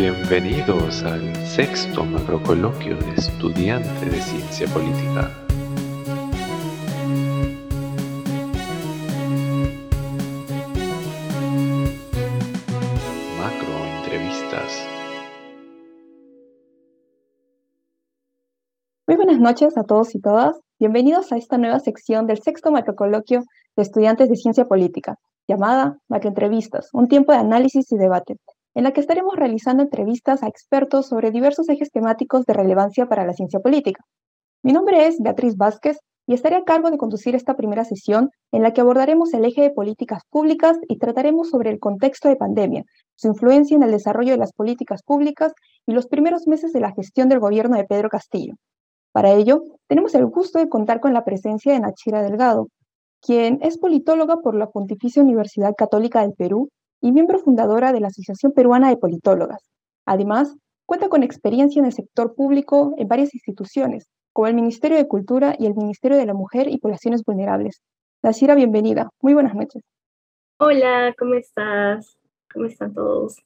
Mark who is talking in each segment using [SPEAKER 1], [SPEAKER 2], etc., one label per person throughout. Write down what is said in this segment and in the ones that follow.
[SPEAKER 1] Bienvenidos al sexto macrocoloquio de estudiante de ciencia política. Macro entrevistas.
[SPEAKER 2] Muy buenas noches a todos y todas. Bienvenidos a esta nueva sección del sexto macrocoloquio de estudiantes de ciencia política, llamada Macroentrevistas, un tiempo de análisis y debate, en la que estaremos realizando entrevistas a expertos sobre diversos ejes temáticos de relevancia para la ciencia política. Mi nombre es Beatriz Vázquez y estaré a cargo de conducir esta primera sesión en la que abordaremos el eje de políticas públicas y trataremos sobre el contexto de pandemia, su influencia en el desarrollo de las políticas públicas y los primeros meses de la gestión del gobierno de Pedro Castillo. Para ello, tenemos el gusto de contar con la presencia de Nachira Delgado, quien es politóloga por la Pontificia Universidad Católica del Perú y miembro fundadora de la Asociación Peruana de Politólogas. Además, cuenta con experiencia en el sector público en varias instituciones, como el Ministerio de Cultura y el Ministerio de la Mujer y Poblaciones Vulnerables. Nachira, bienvenida. Muy buenas noches.
[SPEAKER 3] Hola, ¿cómo estás? ¿Cómo están todos?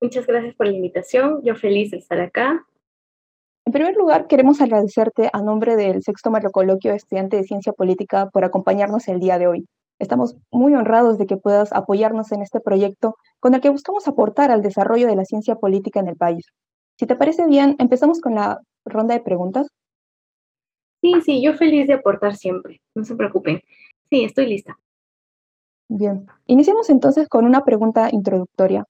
[SPEAKER 3] Muchas gracias por la invitación. Yo feliz de estar acá
[SPEAKER 2] en primer lugar, queremos agradecerte a nombre del sexto macrocoloquio de estudiante de ciencia política por acompañarnos el día de hoy. Estamos muy honrados de que puedas apoyarnos en este proyecto con el que buscamos aportar al desarrollo de la ciencia política en el país. Si te parece bien, empezamos con la ronda de preguntas.
[SPEAKER 3] Sí, sí, yo feliz de aportar siempre, no se preocupen. Sí, estoy lista.
[SPEAKER 2] Bien, iniciamos entonces con una pregunta introductoria.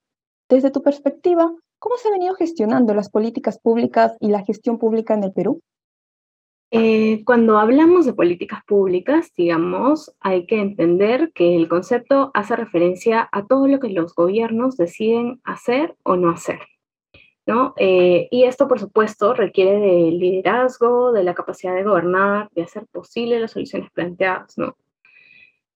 [SPEAKER 2] Desde tu perspectiva, ¿Cómo se han venido gestionando las políticas públicas y la gestión pública en el Perú?
[SPEAKER 3] Eh, cuando hablamos de políticas públicas, digamos, hay que entender que el concepto hace referencia a todo lo que los gobiernos deciden hacer o no hacer. ¿no? Eh, y esto, por supuesto, requiere de liderazgo, de la capacidad de gobernar, de hacer posible las soluciones planteadas. ¿no?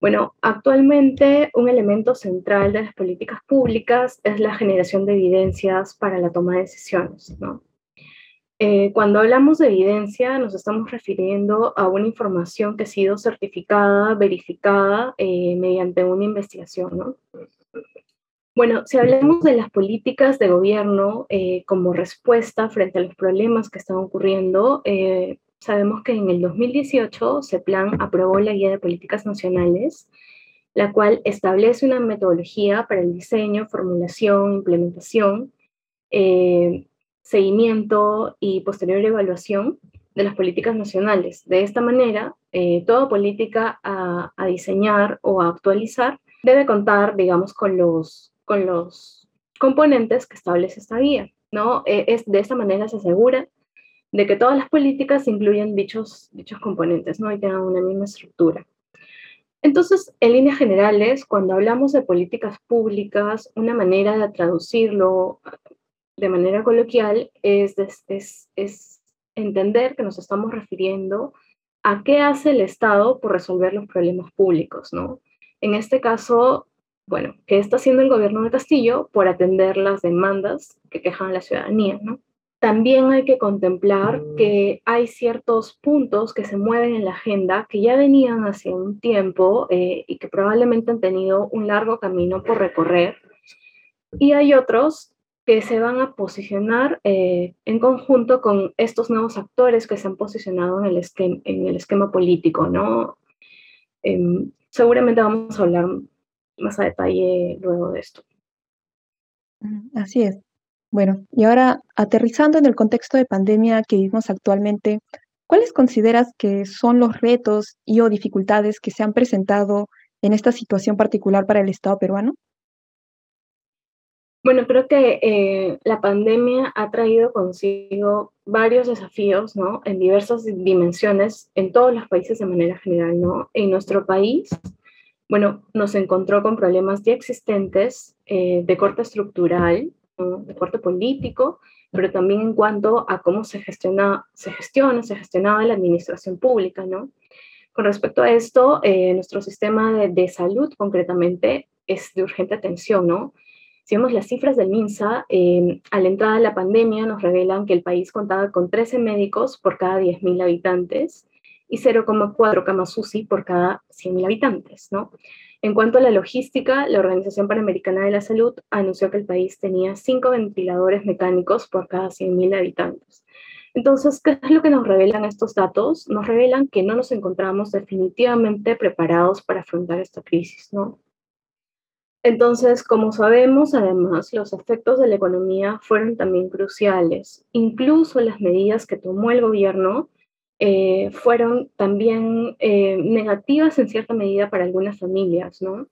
[SPEAKER 3] Bueno, actualmente un elemento central de las políticas públicas es la generación de evidencias para la toma de decisiones. Eh, cuando hablamos de evidencia, nos estamos refiriendo a una información que ha sido certificada, verificada eh, mediante una investigación. Bueno, si hablamos de las políticas de gobierno eh, como respuesta frente a los problemas que están ocurriendo, sabemos que en el 2018 CEPLAN aprobó la Guía de Políticas Nacionales, la cual establece una metodología para el diseño, formulación, implementación, eh, seguimiento y posterior evaluación de las políticas nacionales. De esta manera, eh, toda política a, diseñar o a actualizar debe contar, digamos, con los, con los componentes que establece esta guía. ¿no? Eh, es, de esta manera se asegura de que todas las políticas incluyen dichos, dichos componentes ¿no? y tengan una misma estructura. Entonces, en líneas generales, cuando hablamos de políticas públicas, una manera de traducirlo de manera coloquial es, es, es entender que nos estamos refiriendo a qué hace el Estado por resolver los problemas públicos, ¿no? En este caso, bueno, ¿qué está haciendo el gobierno de Castillo por atender las demandas que quejan a la ciudadanía, ¿no? también hay que contemplar que hay ciertos puntos que se mueven en la agenda que ya venían hace un tiempo eh, y que probablemente han tenido un largo camino por recorrer. Y hay otros que se van a posicionar eh, en conjunto con estos nuevos actores que se han posicionado en el esquema, político, ¿no? Em, seguramente vamos a hablar más a detalle luego de esto.
[SPEAKER 2] Así es. Bueno, y ahora aterrizando en el contexto de pandemia que vivimos actualmente, ¿cuáles consideras que son los retos y o dificultades que se han presentado en esta situación particular para el Estado peruano?
[SPEAKER 3] Bueno, creo que eh, la pandemia ha traído consigo varios desafíos, ¿no? En diversas dimensiones, en todos los países de manera general, ¿no? En nuestro país, bueno, nos encontró con problemas ya existentes eh, de corte estructural, de corte político, pero también en cuanto a cómo se gestiona, se gestiona, se gestionaba la administración pública, ¿no? Con respecto a esto, eh, nuestro sistema de, salud concretamente es de urgente atención, ¿no? Si vemos las cifras del MINSA, eh, a la entrada de la pandemia nos revelan que el país contaba con 13 médicos por cada 10.000 habitantes y 0,4 camas UCI por cada 100.000 habitantes, ¿no? En cuanto a la logística, la Organización Panamericana de la Salud anunció que el país tenía cinco ventiladores mecánicos por cada 100.000 habitantes. Entonces, ¿qué es lo que nos revelan estos datos? Nos revelan que no nos encontramos definitivamente preparados para afrontar esta crisis. Entonces, como sabemos, además, los efectos de la economía fueron también cruciales. Incluso las medidas que tomó el gobierno eh, fueron también eh, negativas en cierta medida para algunas familias, ¿no?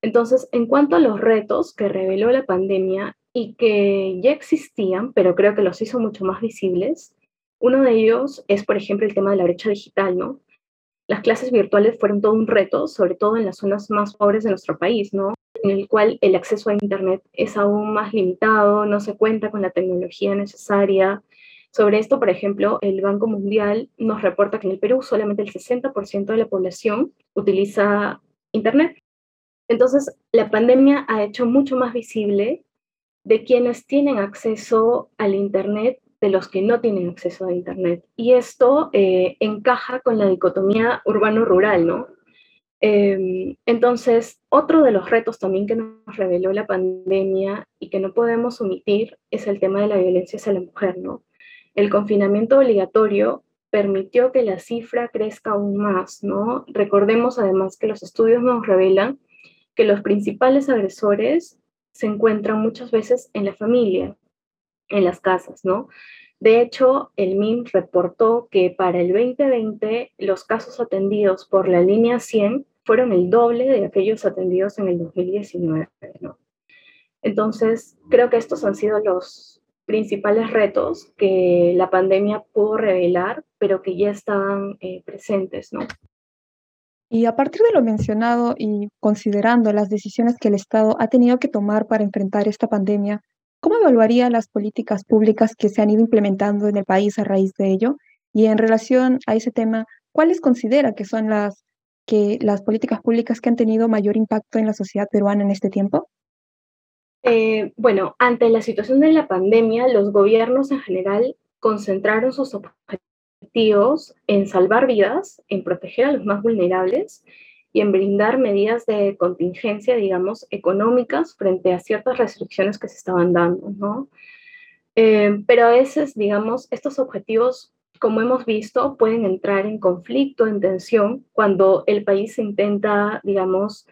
[SPEAKER 3] Entonces, en cuanto a los retos que reveló la pandemia y que ya existían, pero creo que los hizo mucho más visibles, uno de ellos es, por ejemplo, el tema de la brecha digital, ¿no? Las clases virtuales fueron todo un reto, sobre todo en las zonas más pobres de nuestro país, ¿no? En el cual el acceso a Internet es aún más limitado, no se cuenta con la tecnología necesaria. Sobre esto, por ejemplo, el Banco Mundial nos reporta que en el Perú solamente el 60% de la población utiliza Internet. Entonces, la pandemia ha hecho mucho más visible de quienes tienen acceso al Internet de los que no tienen acceso a Internet. Y esto eh, encaja con la dicotomía urbano-rural, ¿no? Em, entonces, otro de los retos también que nos reveló la pandemia y que no podemos omitir es el tema de la violencia hacia la mujer, ¿no? El confinamiento obligatorio permitió que la cifra crezca aún más, ¿no? Recordemos además que los estudios nos revelan que los principales agresores se encuentran muchas veces en la familia, en las casas, ¿no? De hecho, el MIM reportó que para el 2020 los casos atendidos por la línea 100 fueron el doble de aquellos atendidos en el 2019, ¿no? Entonces, creo que estos han sido los principales retos que la pandemia pudo revelar, pero que ya estaban eh, presentes, ¿no?
[SPEAKER 2] Y a partir de lo mencionado y considerando las decisiones que el Estado ha tenido que tomar para enfrentar esta pandemia, ¿cómo evaluaría las políticas públicas que se han ido implementando en el país a raíz de ello? Y en relación a ese tema, ¿cuáles considera que son las, que, las políticas públicas que han tenido mayor impacto en la sociedad peruana en este tiempo?
[SPEAKER 3] Eh, bueno, ante la situación de la pandemia, los gobiernos en general concentraron sus objetivos en salvar vidas, en proteger a los más vulnerables y en brindar medidas de contingencia, digamos, económicas frente a ciertas restricciones que se estaban dando, ¿no? Eh, pero a veces, digamos, estos objetivos, como hemos visto, pueden entrar en conflicto, en tensión, cuando el país intenta, digamos,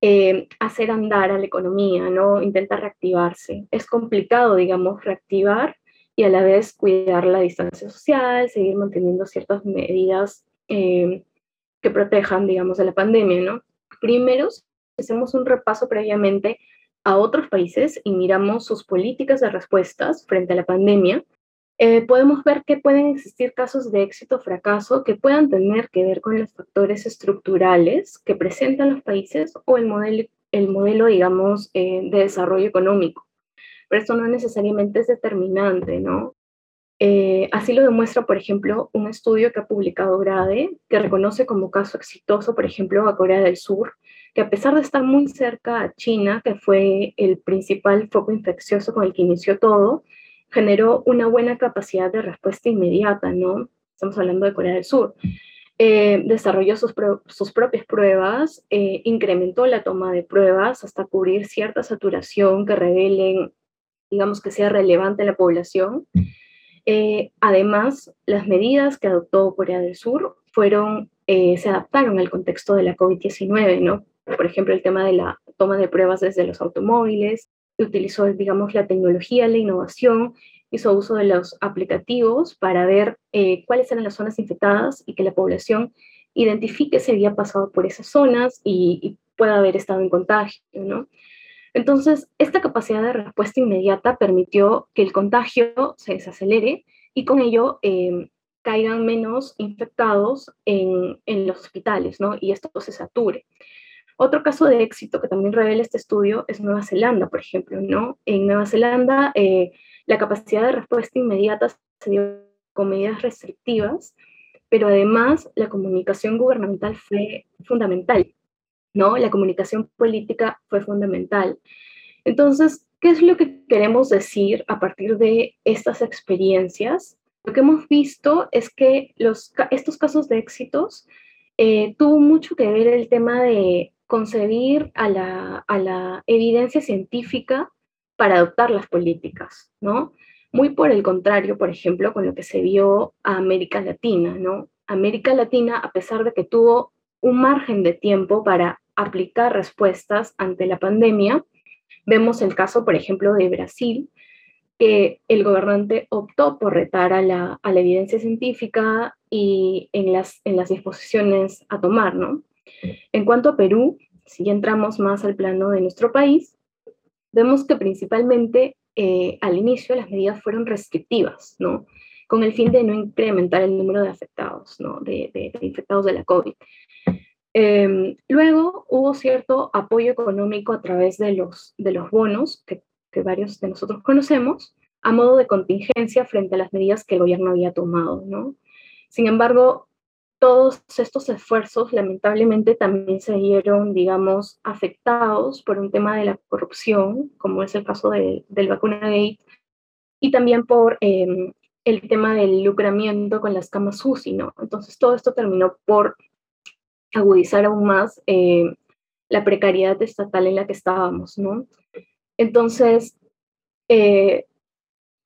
[SPEAKER 3] eh, hacer andar a la economía, ¿no? Intenta reactivarse. Es complicado, digamos, reactivar y a la vez cuidar la distancia social, seguir manteniendo ciertas medidas eh, que protejan, digamos, de la pandemia, ¿no? Primero, hacemos un repaso previamente a otros países y miramos sus políticas de respuestas frente a la pandemia, eh, podemos ver que pueden existir casos de éxito o fracaso que puedan tener que ver con los factores estructurales que presentan los países o el modelo, el modelo digamos, eh, de desarrollo económico pero esto no necesariamente es determinante, ¿no? Eh, así lo demuestra, por ejemplo, un estudio que ha publicado Grade, que reconoce como caso exitoso, por ejemplo, a Corea del Sur, que a pesar de estar muy cerca a China, que fue el principal foco infeccioso con el que inició todo, generó una buena capacidad de respuesta inmediata, ¿no? Estamos hablando de Corea del Sur. Eh, desarrolló sus, sus, propias pruebas, eh, incrementó la toma de pruebas hasta cubrir cierta saturación que revelen digamos, que sea relevante en la población. Eh, además, las medidas que adoptó Corea del Sur fueron, eh, se adaptaron al contexto de la COVID-19, ¿no? Por ejemplo, el tema de la toma de pruebas desde los automóviles, utilizó, digamos, la tecnología, la innovación, hizo uso de los aplicativos para ver eh, cuáles eran las zonas infectadas y que la población identifique si había pasado por esas zonas y, y pueda haber estado en contagio, ¿no? Entonces, esta capacidad de respuesta inmediata permitió que el contagio se desacelere y con ello eh, caigan menos infectados en, los hospitales, ¿no? Y esto se sature. Otro caso de éxito que también revela este estudio es Nueva Zelanda, por ejemplo, ¿no? En Nueva Zelanda, eh, la capacidad de respuesta inmediata se dio con medidas restrictivas, pero además la comunicación gubernamental fue fundamental. ¿no? La comunicación política fue fundamental. Entonces, ¿qué es lo que queremos decir a partir de estas experiencias? Lo que hemos visto es que los, estos casos de éxitos eh, tuvo mucho que ver el tema de concebir a la, a la evidencia científica para adoptar las políticas, ¿no? Muy por el contrario, por ejemplo, con lo que se vio a América Latina, ¿no? América Latina, a pesar de que tuvo un margen de tiempo para aplicar respuestas ante la pandemia, vemos el caso, por ejemplo, de Brasil, que el gobernante optó por retar a la, a la evidencia científica y en las, en las disposiciones a tomar, ¿no? En cuanto a Perú, si entramos más al plano de nuestro país, vemos que principalmente eh, al inicio las medidas fueron restrictivas, ¿no? Con el fin de no incrementar el número de afectados, ¿no? De, infectados de la COVID. Em, luego hubo cierto apoyo económico a través de los, de los bonos, que, que varios de nosotros conocemos, a modo de contingencia frente a las medidas que el gobierno había tomado, ¿no? Sin embargo, todos estos esfuerzos lamentablemente también se vieron, digamos, afectados por un tema de la corrupción, como es el caso de, del vacuna gate, y también por em, el tema del lucramiento con las camas UCI, ¿no? Entonces todo esto terminó por agudizar aún más eh, la precariedad estatal en la que estábamos, ¿no? Entonces, eh,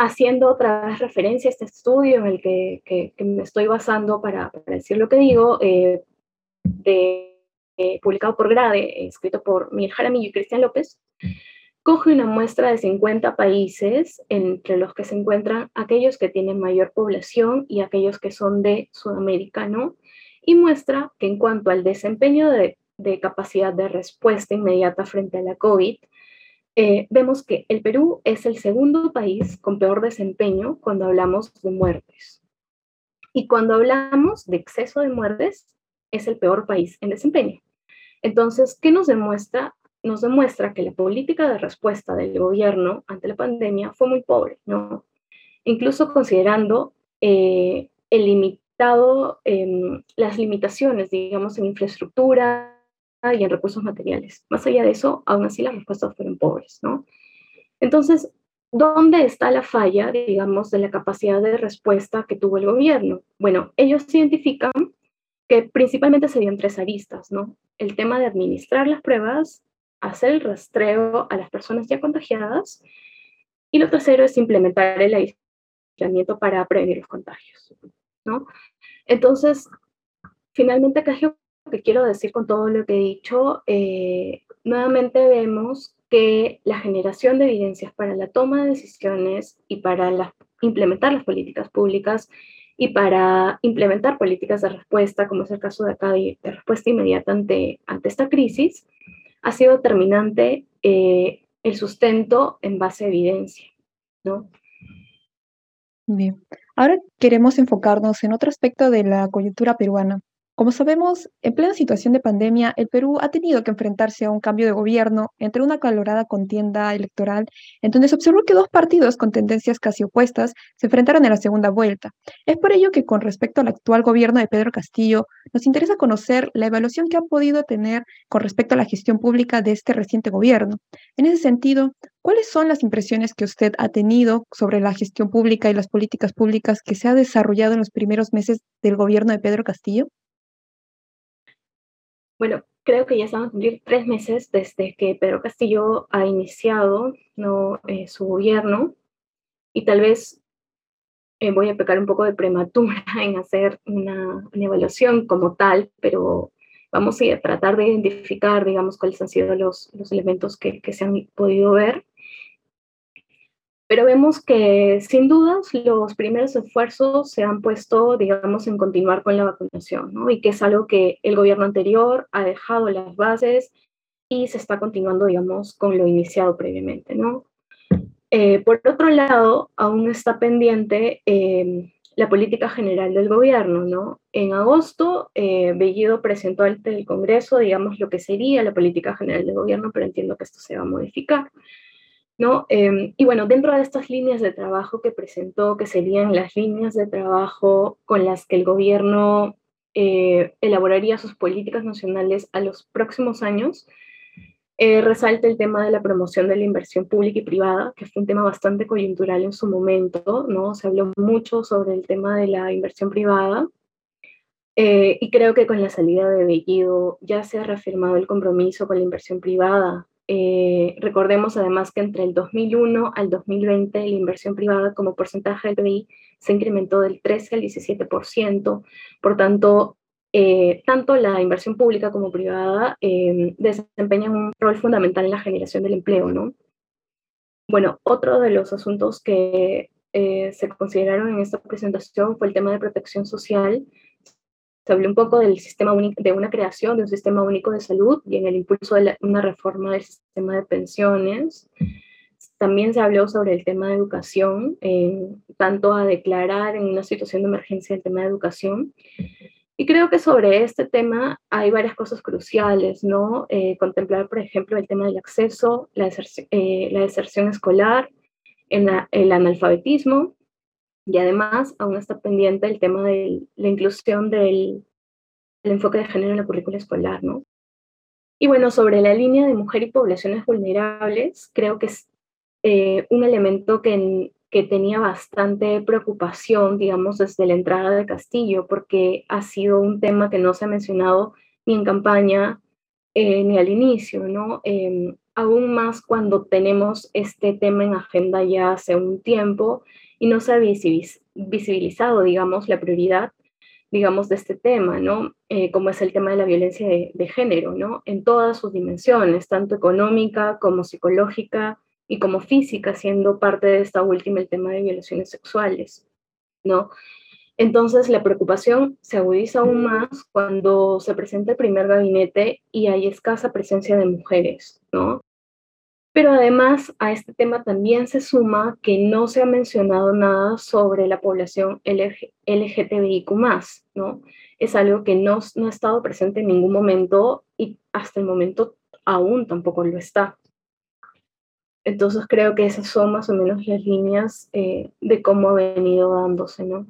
[SPEAKER 3] haciendo otra vez referencia a este estudio en el que, me estoy basando para, para, decir lo que digo, eh, eh, publicado por Grade, escrito por Miguel Jaramillo y Cristian López, coge una muestra de 50 países, entre los que se encuentran aquellos que tienen mayor población y aquellos que son de Sudamérica, ¿no? Y muestra que en cuanto al desempeño de, de capacidad de respuesta inmediata frente a la COVID, eh, vemos que el Perú es el segundo país con peor desempeño cuando hablamos de muertes. Y cuando hablamos de exceso de muertes, es el peor país en desempeño. Entonces, ¿qué nos demuestra? Nos demuestra que la política de respuesta del gobierno ante la pandemia fue muy pobre, ¿no? Incluso considerando eh, el limitado, em, las limitaciones, digamos, en infraestructura, y en recursos materiales. Más allá de eso, aún así las respuestas fueron pobres, ¿no? Entonces, ¿dónde está la falla, digamos, de la capacidad de respuesta que tuvo el gobierno? Bueno, ellos identifican que principalmente serían tres aristas, ¿no? El tema de administrar las pruebas, hacer el rastreo a las personas ya contagiadas, y lo tercero es implementar el aislamiento para prevenir los contagios, ¿no? Entonces, finalmente, ¿qué que quiero decir con todo lo que he dicho, eh, nuevamente vemos que la generación de evidencias para la toma de decisiones y para implementar las políticas públicas y para implementar políticas de respuesta, como es el caso de acá, de, respuesta inmediata ante, esta crisis, ha sido determinante eh, el sustento en base a evidencia, ¿no?
[SPEAKER 2] Bien. Ahora queremos enfocarnos en otro aspecto de la coyuntura peruana, como sabemos, en plena situación de pandemia, el Perú ha tenido que enfrentarse a un cambio de gobierno entre una calorada contienda electoral, en donde se observó que dos partidos con tendencias casi opuestas se enfrentaron en la segunda vuelta. Es por ello que con respecto al actual gobierno de Pedro Castillo, nos interesa conocer la evaluación que ha podido tener con respecto a la gestión pública de este reciente gobierno. En ese sentido, ¿cuáles son las impresiones que usted ha tenido sobre la gestión pública y las políticas públicas que se ha desarrollado en los primeros meses del gobierno de Pedro Castillo?
[SPEAKER 3] Bueno, creo que ya estamos a cumplir tres meses desde que Pedro Castillo ha iniciado ¿no? Eh, su gobierno y tal vez eh, voy a pecar un poco de prematura en hacer una, una, evaluación como tal, pero vamos a tratar de identificar, digamos, cuáles han sido los, los elementos que, que se han podido ver pero vemos que sin dudas los primeros esfuerzos se han puesto, digamos, en continuar con la vacunación, ¿no? Y que es algo que el gobierno anterior ha dejado las bases y se está continuando, digamos, con lo iniciado previamente, ¿no? Eh, por otro lado, aún está pendiente eh, la política general del gobierno, ¿no? En agosto, eh, Bellido presentó ante el Congreso, digamos, lo que sería la política general del gobierno, pero entiendo que esto se va a modificar. ¿No? Em, y bueno, dentro de estas líneas de trabajo que presentó, que serían las líneas de trabajo con las que el gobierno eh, elaboraría sus políticas nacionales a los próximos años, eh, resalta el tema de la promoción de la inversión pública y privada, que fue un tema bastante coyuntural en su momento, ¿no? Se habló mucho sobre el tema de la inversión privada. Eh, y creo que con la salida de Bellido ya se ha reafirmado el compromiso con la inversión privada. Eh, recordemos además que entre el 2001 al 2020 la inversión privada como porcentaje del PIB se incrementó del 13 al 17%. Por tanto, eh, tanto la inversión pública como privada desempeñan un rol fundamental en la generación del empleo, ¿no? Bueno, otro de los asuntos que se consideraron en esta presentación fue el tema de protección social se habló un poco del sistema de una creación de un sistema único de salud y en el impulso de una reforma del sistema de pensiones. También se habló sobre el tema de educación, tanto a declarar en una situación de emergencia el tema de educación. Y creo que sobre este tema hay varias cosas cruciales, ¿no? Eh, contemplar, por ejemplo, el tema del acceso, la eh, deserción escolar, el analfabetismo, y además, aún está pendiente el tema de la inclusión del, enfoque de género en la currícula escolar, ¿no? Y bueno, sobre la línea de mujer y poblaciones vulnerables, creo que es eh, un elemento que, que tenía bastante preocupación, digamos, desde la entrada de Castillo, porque ha sido un tema que no se ha mencionado ni en campaña eh, ni al inicio, ¿no? Em, aún más cuando tenemos este tema en agenda ya hace un tiempo y no se ha visibilizado, digamos, la prioridad, digamos, de este tema, ¿no? Eh, como es el tema de la violencia de, género, ¿no? En todas sus dimensiones, tanto económica como psicológica y como física, siendo parte de esta última el tema de violaciones sexuales, ¿no? Entonces, la preocupación se agudiza aún más cuando se presenta el primer gabinete y hay escasa presencia de mujeres, ¿no? Pero además a este tema también se suma que no se ha mencionado nada sobre la población LGTBIQ+, ¿no? Es algo que no, no ha estado presente en ningún momento y hasta el momento aún tampoco lo está. Entonces creo que esas son más o menos las líneas eh, de cómo ha venido dándose, ¿no?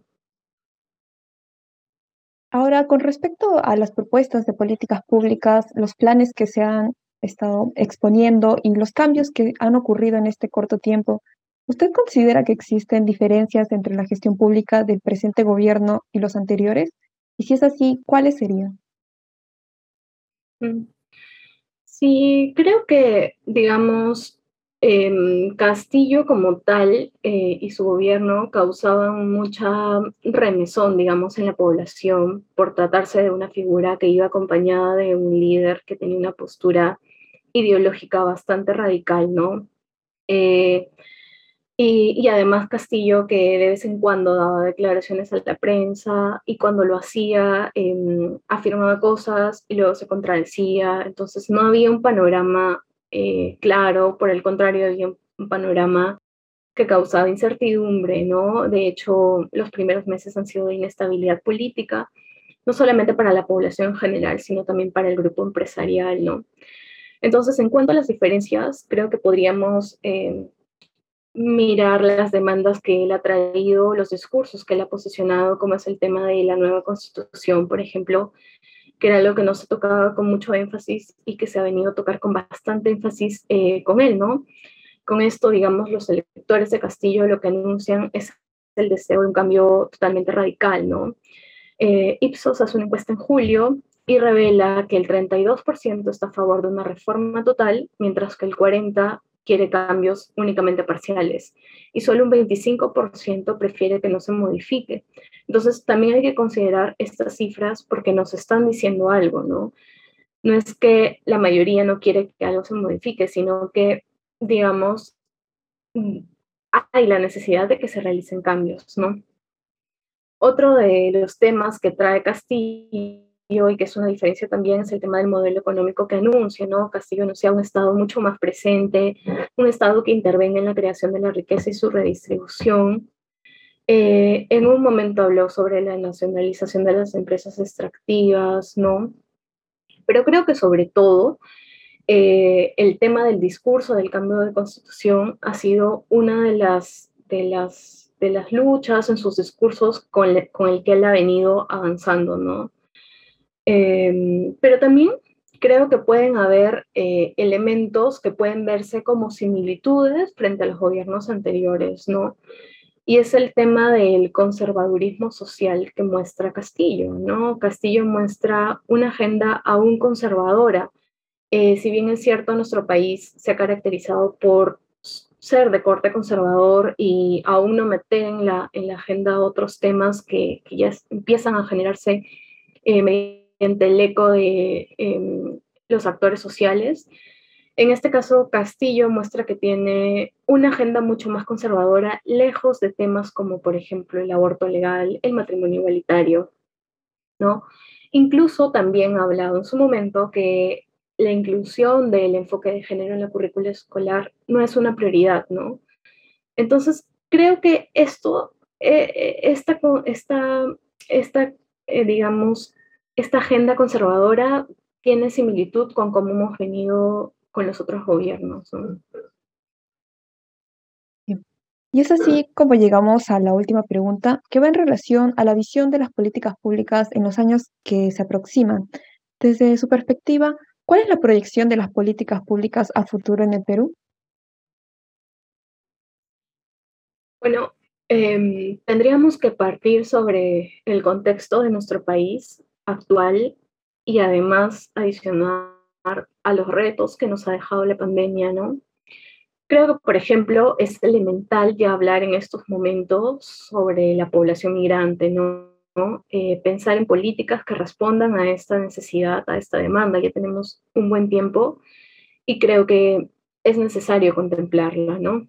[SPEAKER 2] Ahora, con respecto a las propuestas de políticas públicas, los planes que se han estado exponiendo y los cambios que han ocurrido en este corto tiempo, ¿usted considera que existen diferencias entre la gestión pública del presente gobierno y los anteriores? Y si es así, ¿cuáles serían?
[SPEAKER 3] Mm. Sí, creo que, digamos, em, Castillo como tal eh, y su gobierno causaban mucha remesón, digamos, en la población por tratarse de una figura que iba acompañada de un líder que tenía una postura ideológica bastante radical, ¿no? Eh, y, además Castillo, que de vez en cuando daba declaraciones a la prensa y cuando lo hacía em, afirmaba cosas y luego se contradecía, entonces no había un panorama eh, claro, por el contrario, había un panorama que causaba incertidumbre, ¿no? De hecho, los primeros meses han sido de inestabilidad política, no solamente para la población en general, sino también para el grupo empresarial, ¿no? Entonces, en cuanto a las diferencias, creo que podríamos eh, mirar las demandas que él ha traído, los discursos que él ha posicionado, como es el tema de la nueva constitución, por ejemplo, que era algo que no se tocaba con mucho énfasis y que se ha venido a tocar con bastante énfasis eh, con él, ¿no? Con esto, digamos, los electores de Castillo lo que anuncian es el deseo de un cambio totalmente radical, ¿no? Eh, Ipsos hace una encuesta en julio y revela que el 32% está a favor de una reforma total, mientras que el 40% quiere cambios únicamente parciales y solo un 25% prefiere que no se modifique. Entonces, también hay que considerar estas cifras porque nos están diciendo algo, ¿no? No es que la mayoría no quiere que algo se modifique, sino que, digamos, hay la necesidad de que se realicen cambios, ¿no? Otro de los temas que trae Castillo y que es una diferencia también es el tema del modelo económico que anuncia, ¿no? Castillo anuncia un Estado mucho más presente, un Estado que intervenga en la creación de la riqueza y su redistribución. Eh, en un momento habló sobre la nacionalización de las empresas extractivas, ¿no? Pero creo que sobre todo eh, el tema del discurso del cambio de constitución ha sido una de las, de las, de las luchas en sus discursos con, con el que él ha venido avanzando, ¿no? Em, pero también creo que pueden haber eh, elementos que pueden verse como similitudes frente a los gobiernos anteriores, ¿no? y es el tema del conservadurismo social que muestra Castillo, ¿no? Castillo muestra una agenda aún conservadora. Eh, si bien es cierto, nuestro país se ha caracterizado por ser de corte conservador y aún no meter en la, en la agenda otros temas que, que ya empiezan a generarse eh, el eco de em, los actores sociales, en este caso, Castillo muestra que tiene una agenda mucho más conservadora, lejos de temas como, por ejemplo, el aborto legal, el matrimonio igualitario, ¿no? Incluso también ha hablado en su momento que la inclusión del enfoque de género en la currícula escolar no es una prioridad, ¿no? Entonces, creo que esto, eh, esta, esta, esta eh, digamos, esta agenda conservadora tiene similitud con cómo hemos venido con los otros gobiernos.
[SPEAKER 2] Y es así como llegamos a la última pregunta, que va en relación a la visión de las políticas públicas en los años que se aproximan. Desde su perspectiva, ¿cuál es la proyección de las políticas públicas a futuro en el Perú?
[SPEAKER 3] Bueno, em, tendríamos que partir sobre el contexto de nuestro país actual y además adicionar a los retos que nos ha dejado la pandemia, ¿no? Creo que, por ejemplo, es elemental ya hablar en estos momentos sobre la población migrante, ¿no? Eh, pensar en políticas que respondan a esta necesidad, a esta demanda. Ya tenemos un buen tiempo y creo que es necesario contemplarla, ¿no?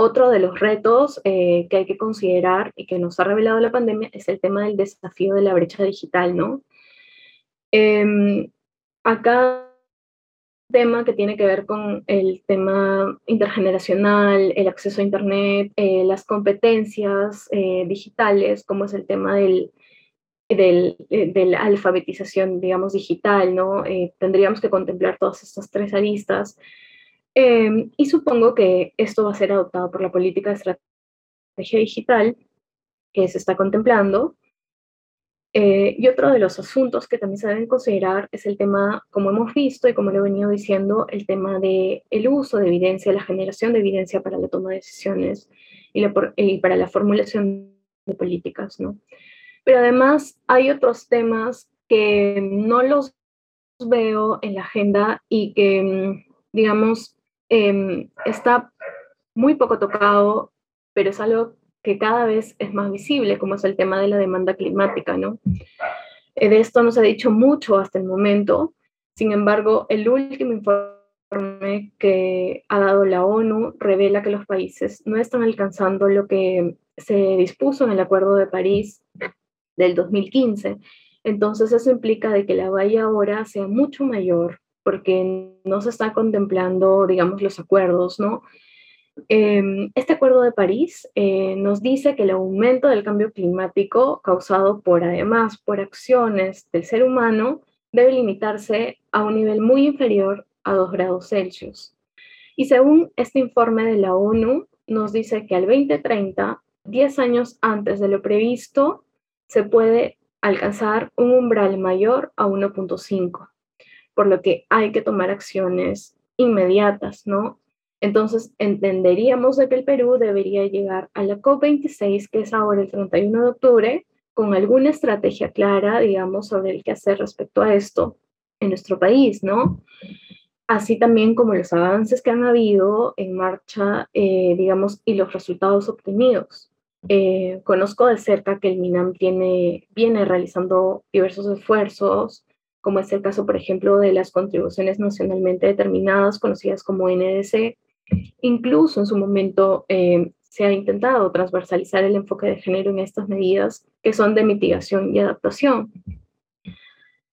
[SPEAKER 3] Otro de los retos eh, que hay que considerar y que nos ha revelado la pandemia es el tema del desafío de la brecha digital, ¿no? Em, acá tema que tiene que ver con el tema intergeneracional, el acceso a Internet, eh, las competencias eh, digitales, como es el tema del, del, eh, de la alfabetización, digamos, digital, ¿no? tendríamos que contemplar todas estas tres aristas. Em, y supongo que esto va a ser adoptado por la política de estrategia digital que se está contemplando eh, y otro de los asuntos que también se deben considerar es el tema, como hemos visto y como lo he venido diciendo, el tema del el uso de evidencia, la generación de evidencia para la toma de decisiones y, y para la formulación de políticas, ¿no? Pero además hay otros temas que no los veo en la agenda y que, mm, digamos, eh, está muy poco tocado, pero es algo que cada vez es más visible, como es el tema de la demanda climática, ¿no? Eh, de esto no se ha dicho mucho hasta el momento, sin embargo, el último informe que ha dado la ONU revela que los países no están alcanzando lo que se dispuso en el Acuerdo de París del 2015. Entonces eso implica de que la valla ahora sea mucho mayor porque no se está contemplando, digamos, los acuerdos, ¿no? Em, este Acuerdo de París eh, nos dice que el aumento del cambio climático causado por, además, por acciones del ser humano, debe limitarse a un nivel muy inferior a 2 grados Celsius. Y según este informe de la ONU, nos dice que al 2030, 10 años antes de lo previsto, se puede alcanzar un umbral mayor a 1.5, por lo que hay que tomar acciones inmediatas, ¿no? Entonces, entenderíamos de que el Perú debería llegar a la COP26, que es ahora el 31 de octubre, con alguna estrategia clara, digamos, sobre el qué hacer respecto a esto en nuestro país, ¿no? Así también como los avances que han habido en marcha, eh, digamos, y los resultados obtenidos. Eh, conozco de cerca que el MINAM tiene, viene realizando diversos esfuerzos, como es el caso, por ejemplo, de las contribuciones nacionalmente determinadas, conocidas como NDC, Incluso en su momento eh, se ha intentado transversalizar el enfoque de género en estas medidas que son de mitigación y adaptación.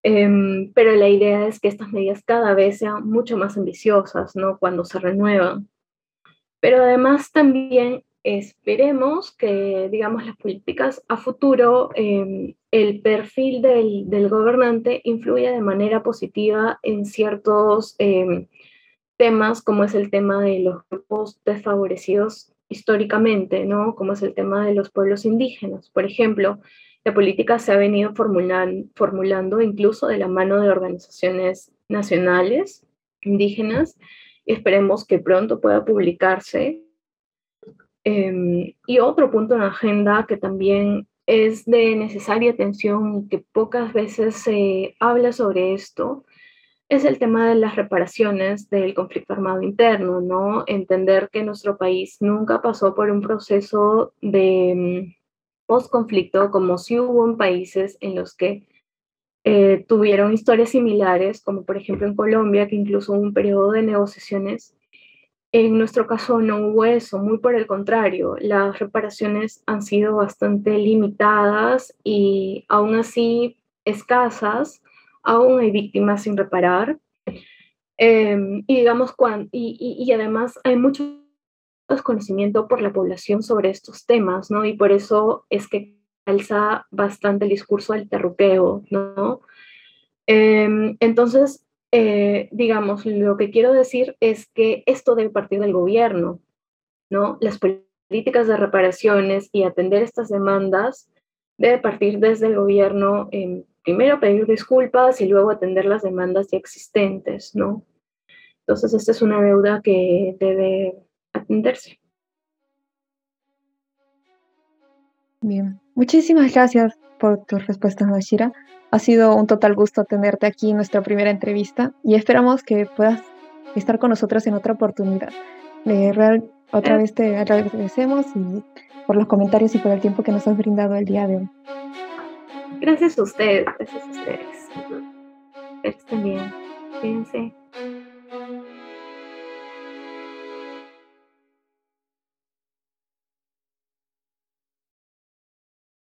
[SPEAKER 3] Em, pero la idea es que estas medidas cada vez sean mucho más ambiciosas, ¿no? Cuando se renuevan. Pero además también esperemos que, digamos, las políticas a futuro, em, el perfil del, del, gobernante influya de manera positiva en ciertos em, temas como es el tema de los grupos desfavorecidos históricamente, ¿no? Como es el tema de los pueblos indígenas. Por ejemplo, la política se ha venido formulando incluso de la mano de organizaciones nacionales indígenas esperemos que pronto pueda publicarse Em, y otro punto en la agenda que también es de necesaria atención y que pocas veces se habla sobre esto es el tema de las reparaciones del conflicto armado interno, ¿no? Entender que nuestro país nunca pasó por un proceso de mm, post-conflicto como si hubo en países en los que eh, tuvieron historias similares, como por ejemplo en Colombia, que incluso hubo un periodo de negociaciones. En nuestro caso no hubo eso, muy por el contrario, las reparaciones han sido bastante limitadas y aún así escasas, aún hay víctimas sin reparar. Em, y digamos, y, y además hay mucho desconocimiento por la población sobre estos temas, ¿no? Y por eso es que alza bastante el discurso del terruqueo, ¿no? Em, entonces, eh, digamos, lo que quiero decir es que esto debe partir del gobierno, ¿no? Las políticas de reparaciones y atender estas demandas debe partir desde el gobierno, primero pedir disculpas y luego atender las demandas ya existentes, ¿no? Entonces, esta es una deuda que debe atenderse.
[SPEAKER 2] Bien, muchísimas gracias por tus respuestas, Mashira. Ha sido un total gusto tenerte aquí en nuestra primera entrevista y esperamos que puedas estar con nosotros en otra oportunidad. real, otra vez te agradecemos y por los comentarios y por el tiempo que nos has brindado el día de hoy.
[SPEAKER 3] Gracias a ustedes, gracias a ustedes. Estén bien, Fíjense.